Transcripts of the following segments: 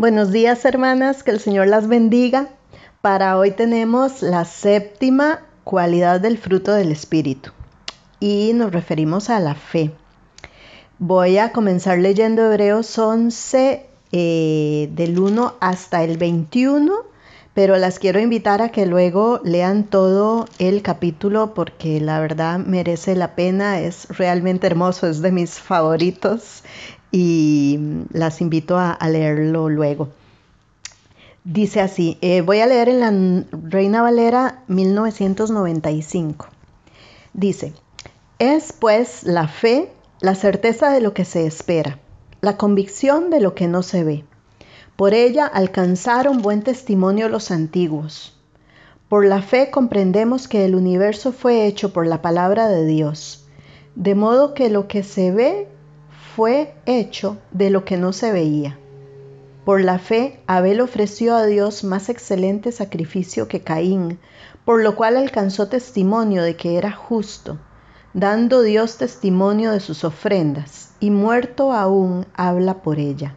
Buenos días hermanas, que el Señor las bendiga. Para hoy tenemos la séptima cualidad del fruto del Espíritu y nos referimos a la fe. Voy a comenzar leyendo Hebreos 11 eh, del 1 hasta el 21, pero las quiero invitar a que luego lean todo el capítulo porque la verdad merece la pena, es realmente hermoso, es de mis favoritos y las invito a, leerlo luego. Dice así, eh, voy a leer en la Reina Valera 1995. Dice, es pues la fe la certeza de lo que se espera, la convicción de lo que no se ve. Por ella alcanzaron buen testimonio los antiguos. Por la fe comprendemos que el universo fue hecho por la palabra de Dios, de modo que lo que se ve fue hecho de lo que no se veía. Por la fe, Abel ofreció a Dios más excelente sacrificio que Caín, por lo cual alcanzó testimonio de que era justo, dando Dios testimonio de sus ofrendas, y muerto aún habla por ella.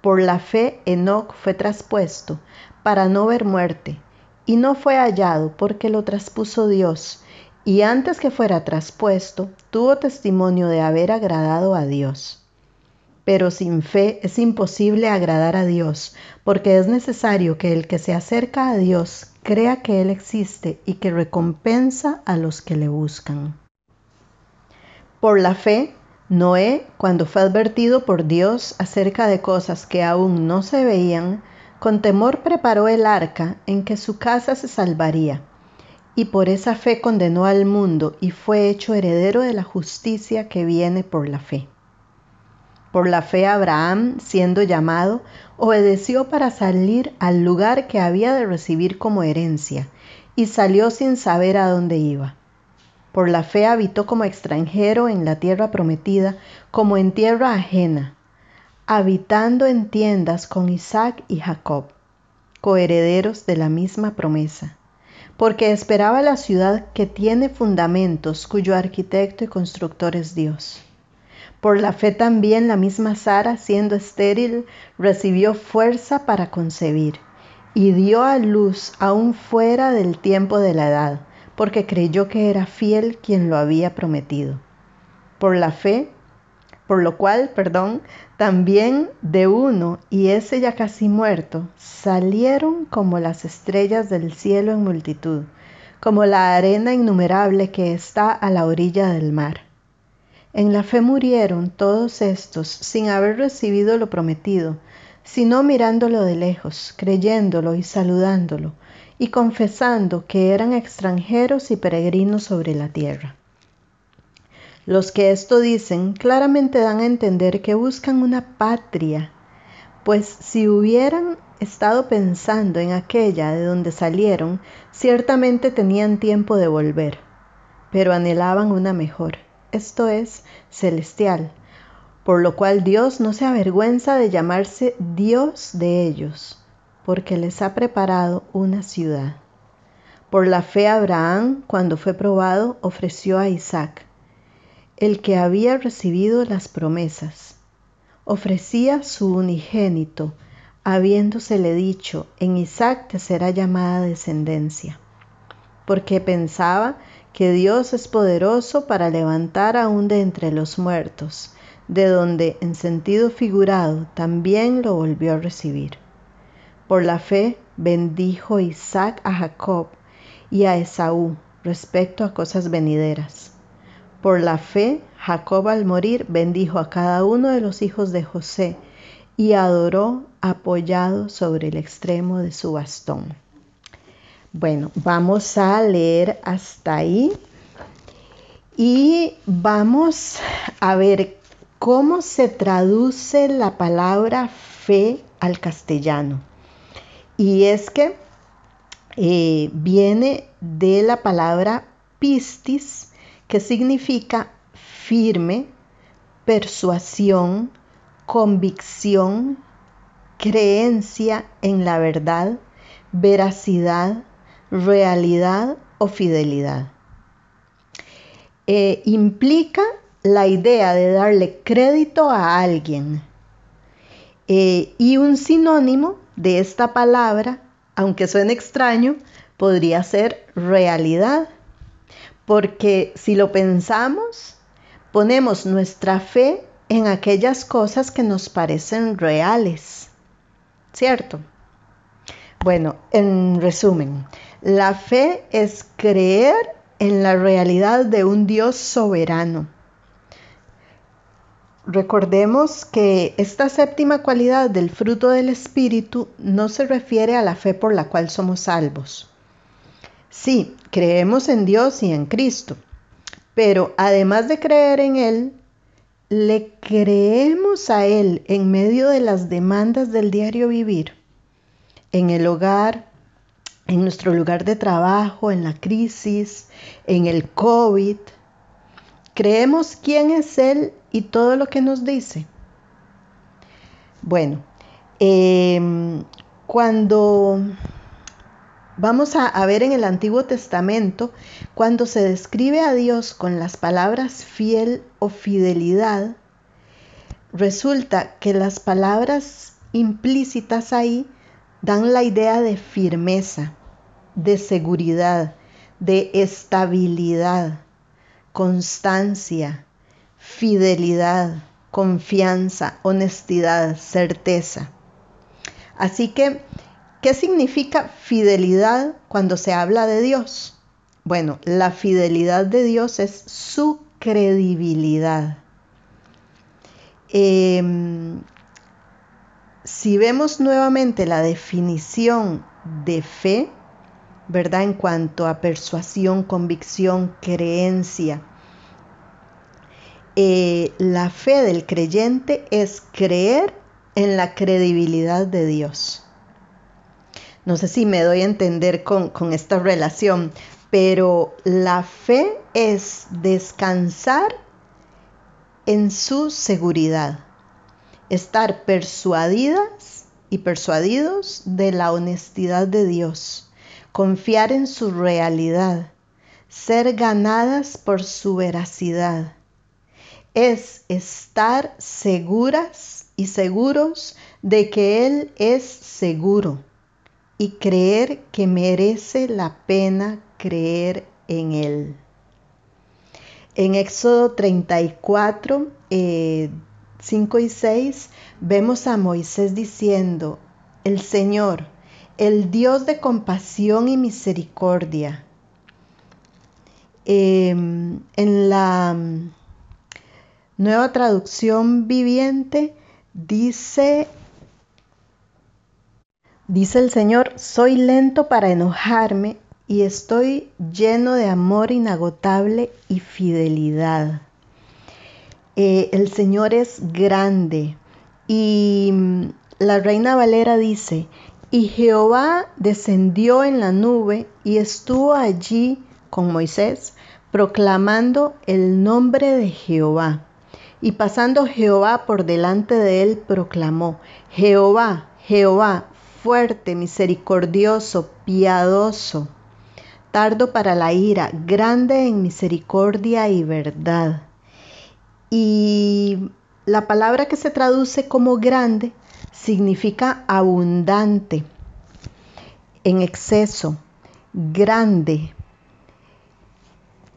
Por la fe, Enoc fue traspuesto para no ver muerte, y no fue hallado porque lo traspuso Dios, y antes que fuera traspuesto, tuvo testimonio de haber agradado a Dios. Pero sin fe es imposible agradar a Dios, porque es necesario que el que se acerca a Dios crea que Él existe y que recompensa a los que le buscan. Por la fe, Noé, cuando fue advertido por Dios acerca de cosas que aún no se veían, con temor preparó el arca en que su casa se salvaría y por esa fe condenó al mundo y fue hecho heredero de la justicia que viene por la fe. Por la fe Abraham, siendo llamado, obedeció para salir al lugar que había de recibir como herencia, y salió sin saber a dónde iba. Por la fe habitó como extranjero en la tierra prometida, como en tierra ajena, habitando en tiendas con Isaac y Jacob, coherederos de la misma promesa porque esperaba la ciudad que tiene fundamentos, cuyo arquitecto y constructor es Dios. Por la fe también la misma Sara, siendo estéril, recibió fuerza para concebir y dio a luz aún fuera del tiempo de la edad, porque creyó que era fiel quien lo había prometido. Por la fe, por lo cual, perdón, también de uno, y ese ya casi muerto, salieron como las estrellas del cielo en multitud, como la arena innumerable que está a la orilla del mar. En la fe murieron todos estos sin haber recibido lo prometido, sino mirándolo de lejos, creyéndolo y saludándolo, y confesando que eran extranjeros y peregrinos sobre la tierra. Los que esto dicen claramente dan a entender que buscan una patria, pues si hubieran estado pensando en aquella de donde salieron, ciertamente tenían tiempo de volver, pero anhelaban una mejor, esto es, celestial, por lo cual Dios no se avergüenza de llamarse Dios de ellos, porque les ha preparado una ciudad. Por la fe Abraham, cuando fue probado, ofreció a Isaac el que había recibido las promesas. Ofrecía su unigénito, habiéndosele dicho, en Isaac te será llamada descendencia, porque pensaba que Dios es poderoso para levantar aún de entre los muertos, de donde en sentido figurado también lo volvió a recibir. Por la fe bendijo Isaac a Jacob y a Esaú respecto a cosas venideras por la fe, Jacob al morir bendijo a cada uno de los hijos de José y adoró apoyado sobre el extremo de su bastón. Bueno, vamos a leer hasta ahí y vamos a ver cómo se traduce la palabra fe al castellano. Y es que eh, viene de la palabra pistis, que significa firme, persuasión, convicción, creencia en la verdad, veracidad, realidad o fidelidad. Eh, implica la idea de darle crédito a alguien Eh, y un sinónimo de esta palabra, aunque suene extraño, podría ser realidad. Porque si lo pensamos, ponemos nuestra fe en aquellas cosas que nos parecen reales. ¿Cierto? Bueno, en resumen, la fe es creer en la realidad de un Dios soberano. Recordemos que esta séptima cualidad del fruto del Espíritu no se refiere a la fe por la cual somos salvos. Sí, creemos en Dios y en Cristo, pero además de creer en Él, le creemos a Él en medio de las demandas del diario vivir, en el hogar, en nuestro lugar de trabajo, en la crisis, en el COVID. Creemos quién es Él y todo lo que nos dice. Bueno, em, cuando vamos a, ver en el Antiguo Testamento, cuando se describe a Dios con las palabras fiel o fidelidad, resulta que las palabras implícitas ahí dan la idea de firmeza, de seguridad, de estabilidad, constancia, fidelidad, confianza, honestidad, certeza. Así que, ¿qué significa fidelidad cuando se habla de Dios? Bueno, la fidelidad de Dios es su credibilidad. Em, si vemos nuevamente la definición de fe, ¿verdad? En cuanto a persuasión, convicción, creencia. Eh, la fe del creyente es creer en la credibilidad de Dios. No sé si me doy a entender con, con esta relación, pero la fe es descansar en su seguridad estar persuadidas y persuadidos de la honestidad de Dios, confiar en su realidad, ser ganadas por su veracidad. Es estar seguras y seguros de que Él es seguro y creer que merece la pena creer en Él. En Éxodo 34, 5 y 6 vemos a Moisés diciendo, el Señor, el Dios de compasión y misericordia. Em, en la mm, nueva traducción viviente dice, dice el Señor, soy lento para enojarme y estoy lleno de amor inagotable y fidelidad. Eh, el Señor es grande. Y mm, la reina Valera dice, y Jehová descendió en la nube y estuvo allí con Moisés, proclamando el nombre de Jehová. Y pasando Jehová por delante de él, proclamó, Jehová, Jehová, fuerte, misericordioso, piadoso, tardo para la ira, grande en misericordia y verdad y la palabra que se traduce como grande significa abundante, en exceso, grande.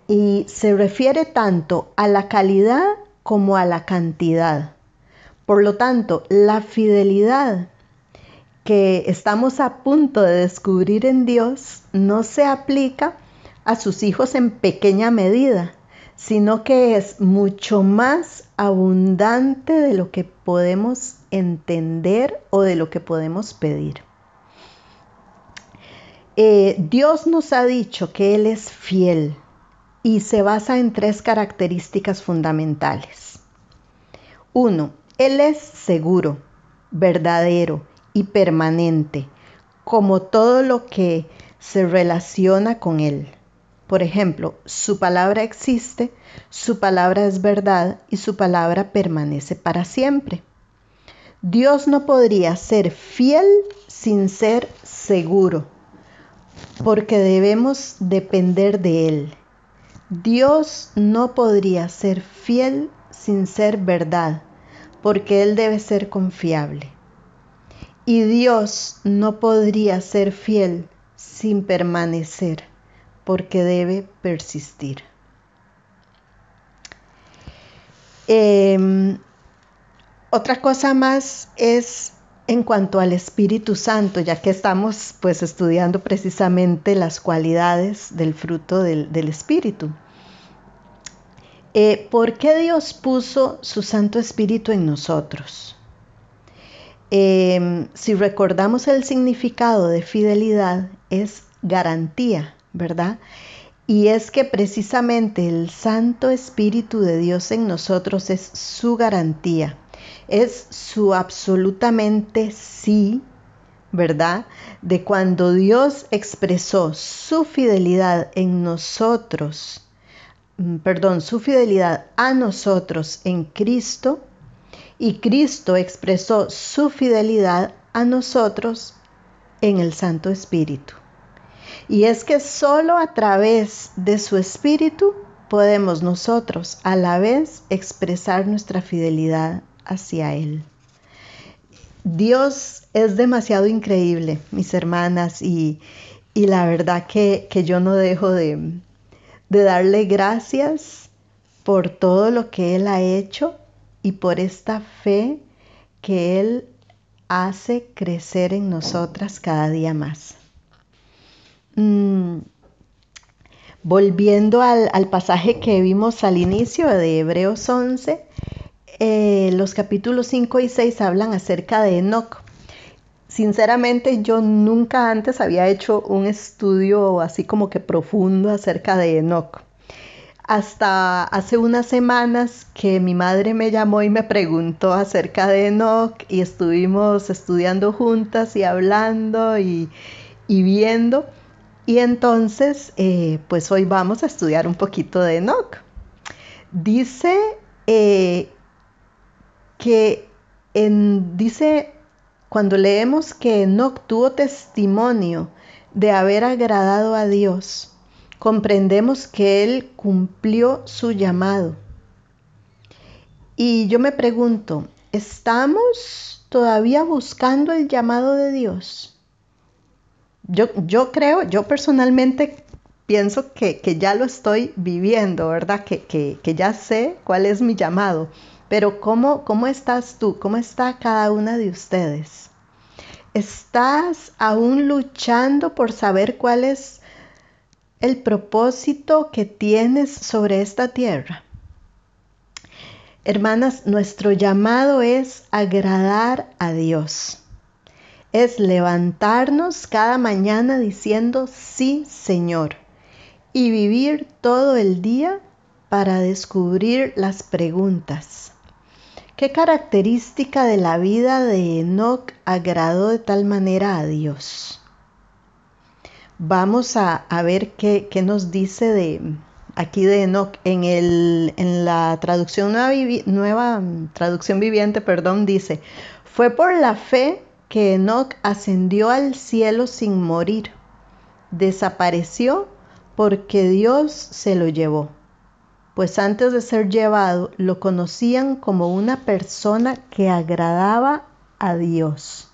Y se refiere tanto a la calidad como a la cantidad. Por lo tanto, la fidelidad que estamos a punto de descubrir en Dios no se aplica a sus hijos en pequeña medida, sino que es mucho más abundante de lo que podemos entender o de lo que podemos pedir. Eh, Dios nos ha dicho que Él es fiel y se basa en tres características fundamentales. Uno, Él es seguro, verdadero y permanente, como todo lo que se relaciona con Él. Por ejemplo, su palabra existe, su palabra es verdad y su palabra permanece para siempre. Dios no podría ser fiel sin ser seguro, porque debemos depender de Él. Dios no podría ser fiel sin ser verdad, porque Él debe ser confiable. Y Dios no podría ser fiel sin permanecer, porque debe persistir. Em, otra cosa más es en cuanto al Espíritu Santo, ya que estamos pues estudiando precisamente las cualidades del fruto del, Espíritu. Eh, ¿Por qué Dios puso su Santo Espíritu en nosotros? Em, si recordamos el significado de fidelidad, es garantía, ¿verdad? Y es que precisamente el Santo Espíritu de Dios en nosotros es su garantía, es su absolutamente sí, ¿verdad? De cuando Dios expresó su fidelidad en nosotros, mm, perdón, su fidelidad a nosotros en Cristo, y Cristo expresó su fidelidad a nosotros en el Santo Espíritu. Y es que solo a través de su Espíritu podemos nosotros a la vez expresar nuestra fidelidad hacia Él. Dios es demasiado increíble, mis hermanas, y, la verdad que, yo no dejo de, de darle gracias por todo lo que Él ha hecho y por esta fe que Él hace crecer en nosotras cada día más. Mm, volviendo al, pasaje que vimos al inicio de Hebreos 11, eh, los capítulos 5 y 6 hablan acerca de Enoch. Sinceramente yo nunca antes había hecho un estudio así como que profundo acerca de Enoch hasta hace unas semanas que mi madre me llamó y me preguntó acerca de Enoch y estuvimos estudiando juntas y hablando y, viendo. Y entonces, eh, pues hoy vamos a estudiar un poquito de Enoch. Dice eh, que en, dice cuando leemos que Enoch tuvo testimonio de haber agradado a Dios, comprendemos que Él cumplió su llamado. Y yo me pregunto, ¿estamos todavía buscando el llamado de Dios? Yo, yo creo, yo personalmente pienso que, ya lo estoy viviendo, ¿verdad? Que, que, ya sé cuál es mi llamado. Pero ¿cómo, ¿cómo estás tú? ¿Cómo está cada una de ustedes? ¿Estás aún luchando por saber cuál es el propósito que tienes sobre esta tierra. Hermanas, nuestro llamado es agradar a Dios. Es levantarnos cada mañana diciendo sí, Señor, y vivir todo el día para descubrir las preguntas. ¿Qué característica de la vida de Enoch agradó de tal manera a Dios? Vamos a, ver qué, nos dice de aquí de Enoch. En, la traducción nueva, nueva, traducción viviente, perdón, dice, fue por la fe que Enoch ascendió al cielo sin morir. Desapareció porque Dios se lo llevó. Pues antes de ser llevado lo conocían como una persona que agradaba a Dios.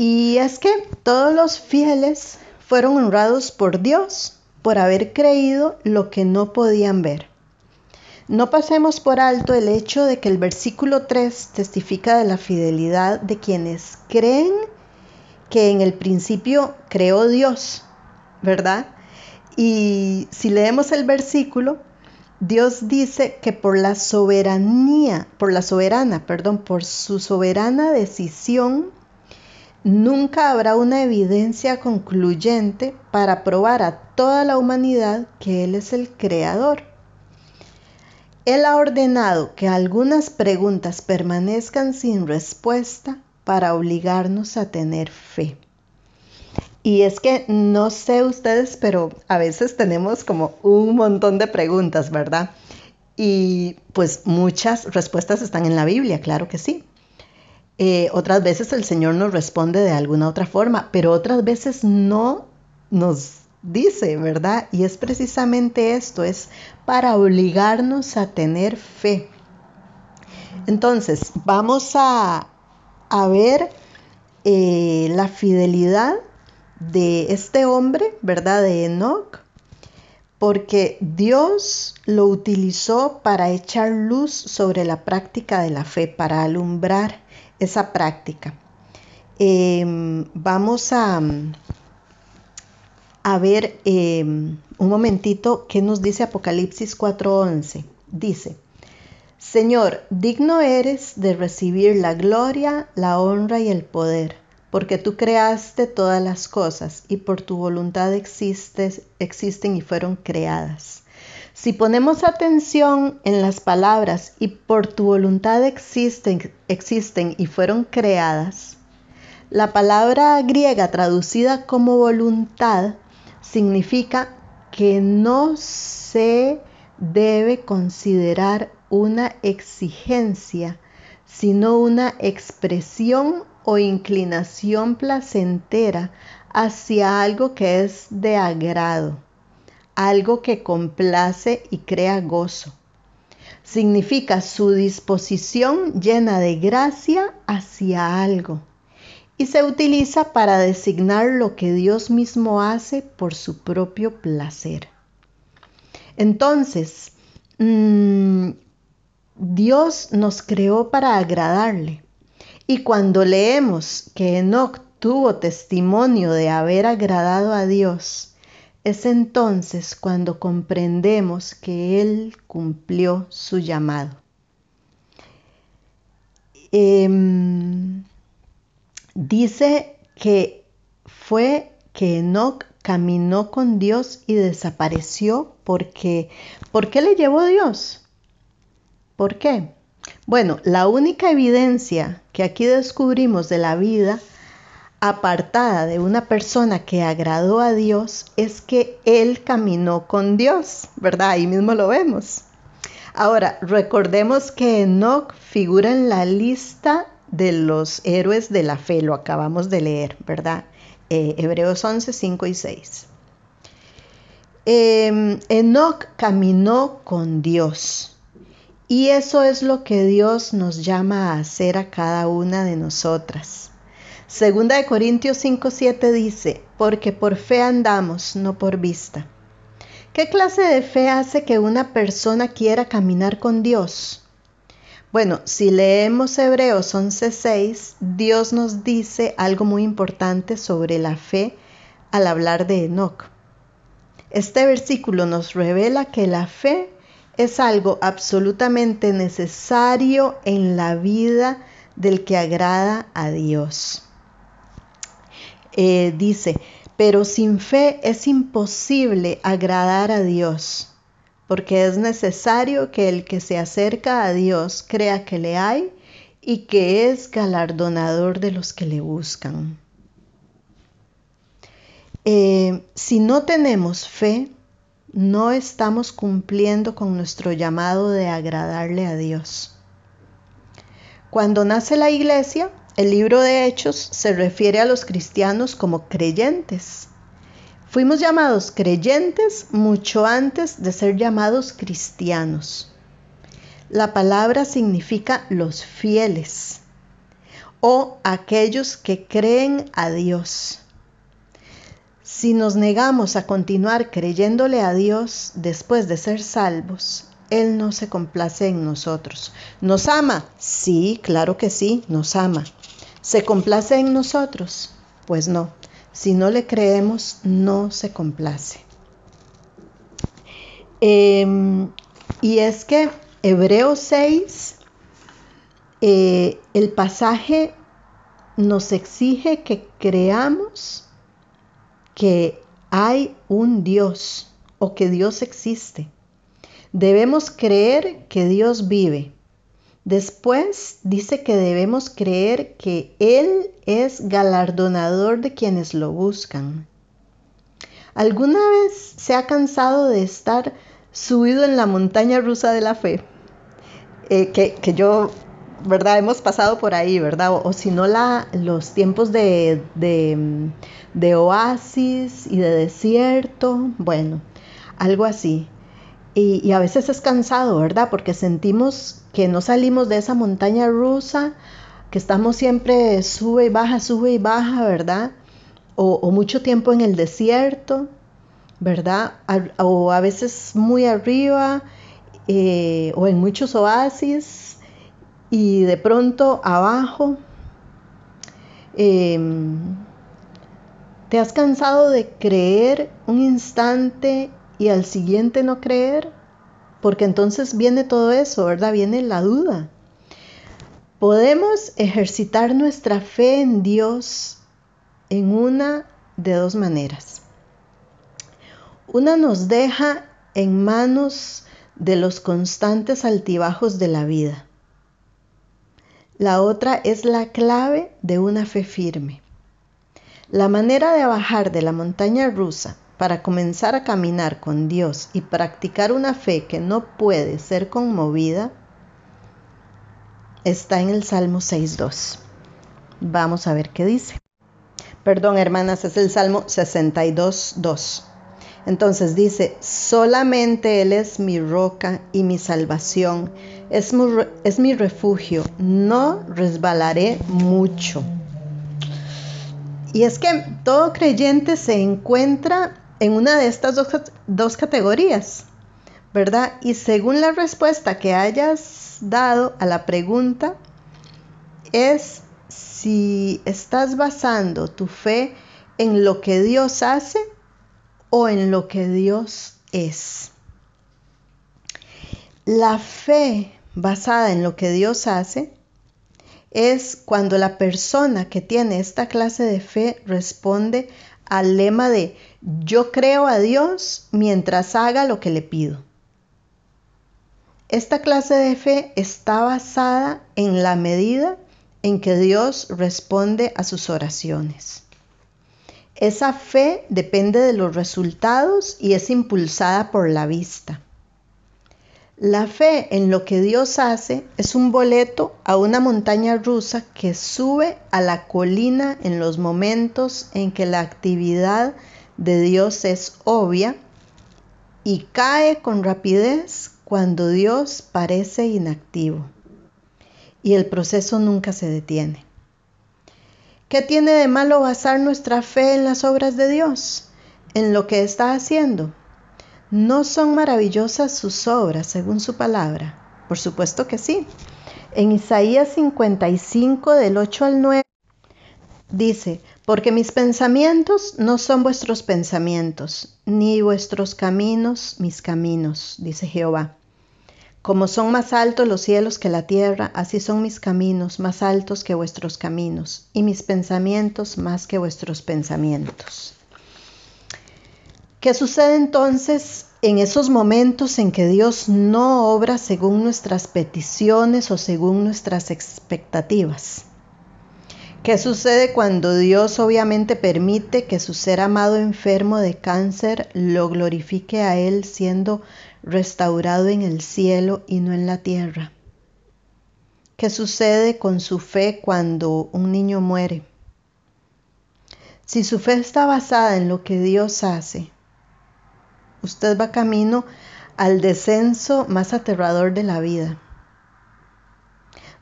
Y es que todos los fieles fueron honrados por Dios por haber creído lo que no podían ver. No pasemos por alto el hecho de que el versículo 3 testifica de la fidelidad de quienes creen que en el principio creó Dios, ¿verdad? Y si leemos el versículo, Dios dice que por la soberanía, por la soberana, perdón, por su soberana decisión, Nunca habrá una evidencia concluyente para probar a toda la humanidad que Él es el creador. Él ha ordenado que algunas preguntas permanezcan sin respuesta para obligarnos a tener fe. Y es que no sé ustedes, pero a veces tenemos como un montón de preguntas, ¿verdad? Y pues muchas respuestas están en la Biblia, claro que sí. Eh, otras veces el Señor nos responde de alguna otra forma, pero otras veces no nos dice, ¿verdad? Y es precisamente esto, es para obligarnos a tener fe. Entonces, vamos a, a ver eh, la fidelidad de este hombre, ¿verdad? De Enoch, porque Dios lo utilizó para echar luz sobre la práctica de la fe, para alumbrar esa práctica. Em, vamos a, a ver em, un momentito qué nos dice Apocalipsis 4:11. Dice, Señor, digno eres de recibir la gloria, la honra y el poder, porque tú creaste todas las cosas y por tu voluntad existes, existen y fueron creadas. Si ponemos atención en las palabras y por tu voluntad existen, existen y fueron creadas, la palabra griega traducida como voluntad significa que no se debe considerar una exigencia, sino una expresión o inclinación placentera hacia algo que es de agrado, algo que complace y crea gozo. Significa su disposición llena de gracia hacia algo y se utiliza para designar lo que Dios mismo hace por su propio placer. Entonces, mmm, Dios nos creó para agradarle. Y cuando leemos que Enoch tuvo testimonio de haber agradado a Dios, es entonces cuando comprendemos que Él cumplió su llamado. Em, dice que fue que Enoch caminó con Dios y desapareció porque ¿por qué le llevó Dios? ¿Por qué? Bueno, la única evidencia que aquí descubrimos de la vida apartada de una persona que agradó a Dios es que él caminó con Dios, ¿verdad? Ahí mismo lo vemos. Ahora, recordemos que Enoch figura en la lista de los héroes de la fe, lo acabamos de leer, ¿verdad? Eh, Hebreos 11, 5 y 6. Eh, Enoch caminó con Dios. Y eso es lo que Dios nos llama a hacer a cada una de nosotras. Segunda de Corintios 5:7 dice, porque por fe andamos, no por vista. ¿Qué clase de fe hace que una persona quiera caminar con Dios? Bueno, si leemos Hebreos 11:6, Dios nos dice algo muy importante sobre la fe al hablar de Enoch. Este versículo nos revela que la fe es algo absolutamente necesario en la vida del que agrada a Dios. Eh, dice, pero sin fe es imposible agradar a Dios, porque es necesario que el que se acerca a Dios crea que le hay y que es galardonador de los que le buscan. Eh, si no tenemos fe, no estamos cumpliendo con nuestro llamado de agradarle a Dios. Cuando nace la iglesia, el libro de Hechos se refiere a los cristianos como creyentes. Fuimos llamados creyentes mucho antes de ser llamados cristianos. La palabra significa los fieles o aquellos que creen a Dios. Si nos negamos a continuar creyéndole a Dios después de ser salvos, Él no se complace en nosotros. ¿Nos ama? Sí, claro que sí, nos ama. ¿Se complace en nosotros? Pues no. Si no le creemos, no se complace. Em, y es que Hebreos 6, eh, el pasaje nos exige que creamos que hay un Dios o que Dios existe. Debemos creer que Dios vive. Después dice que debemos creer que Él es galardonador de quienes lo buscan. ¿Alguna vez se ha cansado de estar subido en la montaña rusa de la fe? Eh, que, que yo ¿verdad? Hemos pasado por ahí, ¿verdad? O, si no, los tiempos de, de, oasis y de desierto, bueno, algo así. Y, y, a veces es cansado, ¿verdad? Porque sentimos que no salimos de esa montaña rusa que estamos siempre sube y baja, sube y baja, ¿verdad? O, mucho tiempo en el desierto, ¿verdad? o a veces muy arriba eh, o en muchos oasis y de pronto abajo. Em, ¿Te has cansado de creer un instante y al siguiente no creer? Porque entonces viene todo eso, ¿verdad? Viene la duda. Podemos ejercitar nuestra fe en Dios en una de dos maneras. Una nos deja en manos de los constantes altibajos de la vida. La otra es la clave de una fe firme. La manera de bajar de la montaña rusa para comenzar a caminar con Dios y practicar una fe que no puede ser conmovida está en el Salmo 6.2. Vamos a ver qué dice. Perdón, hermanas, es el Salmo 62.2. Entonces dice, solamente Él es mi roca y mi salvación, es es mi refugio, no resbalaré mucho. Y es que todo creyente se encuentra en una de estas dos, dos categorías, ¿verdad? Y según la respuesta que hayas dado a la pregunta es si estás basando tu fe en lo que Dios hace o en lo que Dios es. La fe basada en lo que Dios hace es cuando la persona que tiene esta clase de fe responde al lema de yo creo a Dios mientras haga lo que le pido. Esta clase de fe está basada en la medida en que Dios responde a sus oraciones. Esa fe depende de los resultados y es impulsada por la vista. La fe en lo que Dios hace es un boleto a una montaña rusa que sube a la colina en los momentos en que la actividad de Dios es obvia y cae con rapidez cuando Dios parece inactivo y el proceso nunca se detiene. ¿Qué tiene de malo basar nuestra fe en las obras de Dios, en lo que está haciendo? ¿No son maravillosas sus obras según su palabra? Por supuesto que sí. En Isaías 55 del 8 al 9 dice, porque mis pensamientos no son vuestros pensamientos, ni vuestros caminos mis caminos, dice Jehová. Como son más altos los cielos que la tierra, así son mis caminos más altos que vuestros caminos, y mis pensamientos más que vuestros pensamientos. ¿Qué sucede entonces en esos momentos en que Dios no obra según nuestras peticiones o según nuestras expectativas? ¿Qué sucede cuando Dios obviamente permite que su ser amado enfermo de cáncer lo glorifique a Él siendo restaurado en el cielo y no en la tierra? ¿Qué sucede con su fe cuando un niño muere? Si su fe está basada en lo que Dios hace, usted va camino al descenso más aterrador de la vida.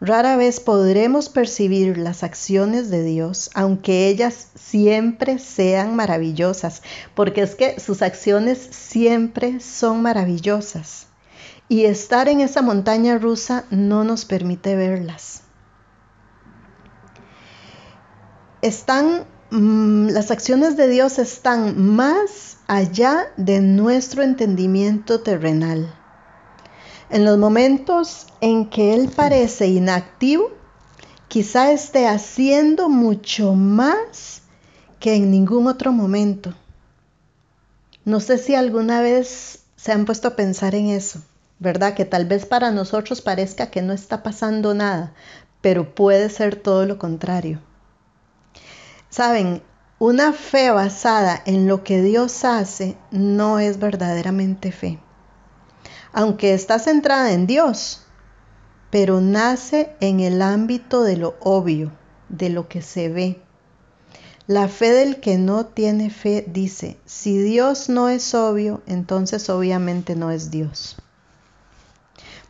Rara vez podremos percibir las acciones de Dios, aunque ellas siempre sean maravillosas, porque es que sus acciones siempre son maravillosas. Y estar en esa montaña rusa no nos permite verlas. Están, mm, las acciones de Dios están más allá de nuestro entendimiento terrenal. En los momentos en que Él parece inactivo, quizá esté haciendo mucho más que en ningún otro momento. No sé si alguna vez se han puesto a pensar en eso, ¿verdad? Que tal vez para nosotros parezca que no está pasando nada, pero puede ser todo lo contrario. Saben, una fe basada en lo que Dios hace no es verdaderamente fe aunque está centrada en Dios, pero nace en el ámbito de lo obvio, de lo que se ve. La fe del que no tiene fe dice, si Dios no es obvio, entonces obviamente no es Dios.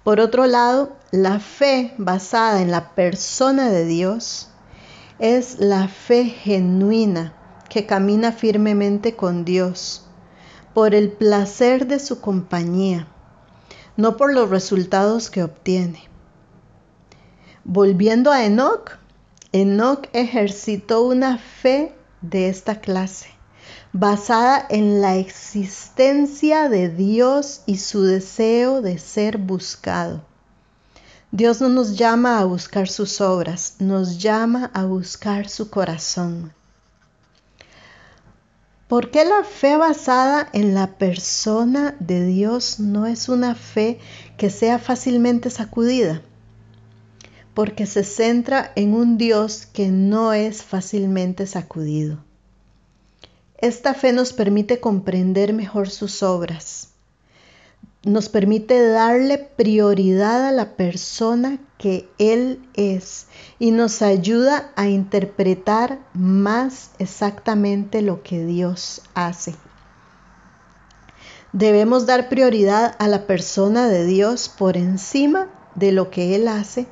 Por otro lado, la fe basada en la persona de Dios es la fe genuina que camina firmemente con Dios por el placer de su compañía, no por los resultados que obtiene. Volviendo a Enoch, Enoch ejercitó una fe de esta clase, basada en la existencia de Dios y su deseo de ser buscado. Dios no nos llama a buscar sus obras, nos llama a buscar su corazón. ¿Por qué la fe basada en la persona de Dios no es una fe que sea fácilmente sacudida? Porque se centra en un Dios que no es fácilmente sacudido. Esta fe nos permite comprender mejor sus obras, nos permite darle prioridad a la persona que Él es y nos ayuda a interpretar más exactamente lo que Dios hace. Debemos dar prioridad a la persona de Dios por encima de lo que Él hace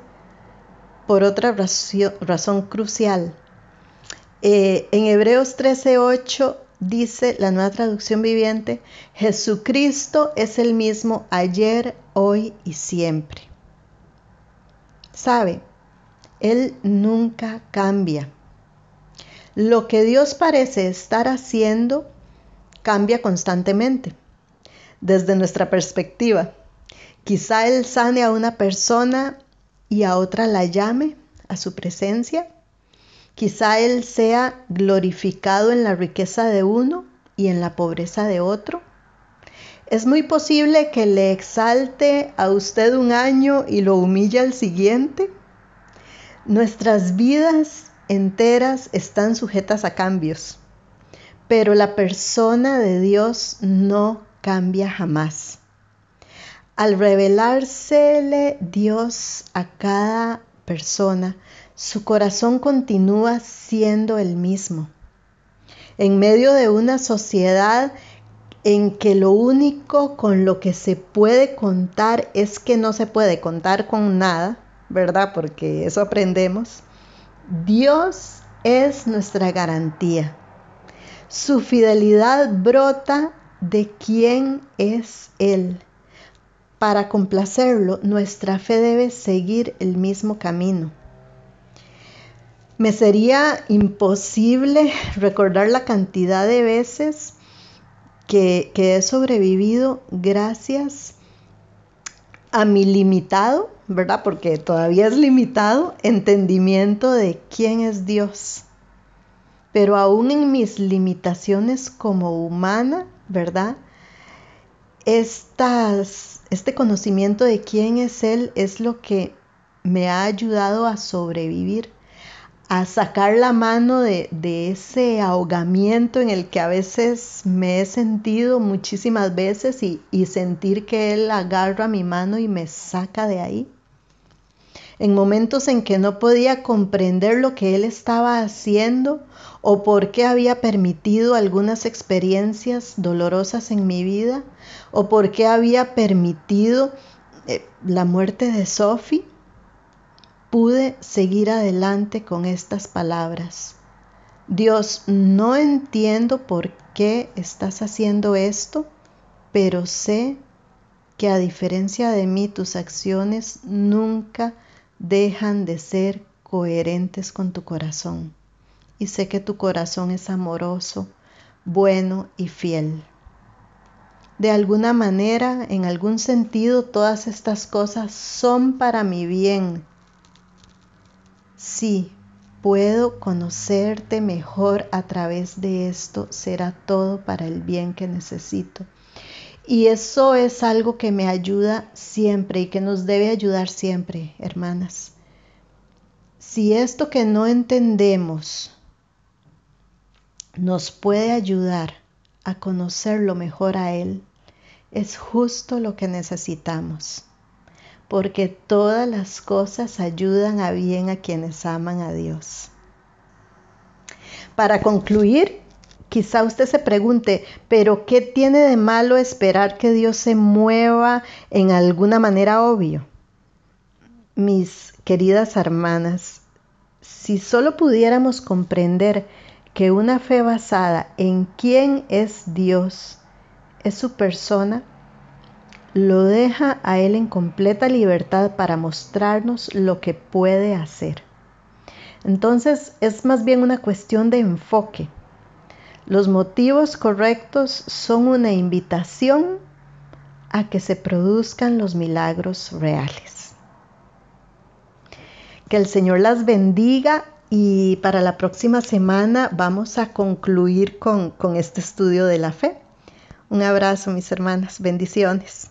por otra razón, crucial. Eh, en Hebreos 13:8 dice la nueva traducción viviente, Jesucristo es el mismo ayer, hoy y siempre. ¿Sabe? Él nunca cambia. Lo que Dios parece estar haciendo cambia constantemente desde nuestra perspectiva. Quizá Él sane a una persona y a otra la llame a su presencia Quizá Él sea glorificado en la riqueza de uno y en la pobreza de otro. Es muy posible que le exalte a usted un año y lo humille al siguiente. Nuestras vidas enteras están sujetas a cambios, pero la persona de Dios no cambia jamás. Al revelársele Dios a cada persona, su corazón continúa siendo el mismo. En medio de una sociedad en que lo único con lo que se puede contar es que no se puede contar con nada, ¿verdad? Porque eso aprendemos. Dios es nuestra garantía. Su fidelidad brota de quién es Él. Para complacerlo, nuestra fe debe seguir el mismo camino. Me sería imposible recordar la cantidad de veces que, he sobrevivido gracias a mi limitado, ¿verdad? Porque todavía es limitado entendimiento de quién es Dios. Pero aún en mis limitaciones como humana, ¿verdad? este conocimiento de quién es Él es lo que me ha ayudado a sobrevivir a sacar la mano de, ese ahogamiento en el que a veces me he sentido muchísimas veces y, y sentir que Él agarra mi mano y me saca de ahí. En momentos en que no podía comprender lo que Él estaba haciendo o por qué había permitido algunas experiencias dolorosas en mi vida o por qué había permitido eh, la muerte de Sophie pude seguir adelante con estas palabras. Dios, no entiendo por qué estás haciendo esto, pero sé que a diferencia de mí tus acciones nunca dejan de ser coherentes con tu corazón. Y sé que tu corazón es amoroso, bueno y fiel. De alguna manera, en algún sentido, todas estas cosas son para mi bien si puedo conocerte mejor a través de esto, será todo para el bien que necesito. Y eso es algo que me ayuda siempre y que nos debe ayudar siempre, hermanas. Si esto que no entendemos nos puede ayudar a conocerlo mejor a Él, es justo lo que necesitamos porque todas las cosas ayudan a bien a quienes aman a Dios. Para concluir, quizá usted se pregunte, pero ¿qué tiene de malo esperar que Dios se mueva en alguna manera obvio? Mis queridas hermanas, si solo pudiéramos comprender que una fe basada en quién es Dios es su persona, lo deja a Él en completa libertad para mostrarnos lo que puede hacer. Entonces es más bien una cuestión de enfoque. Los motivos correctos son una invitación a que se produzcan los milagros reales. Que el Señor las bendiga y para la próxima semana vamos a concluir con, con este estudio de la fe. Un abrazo mis hermanas, bendiciones.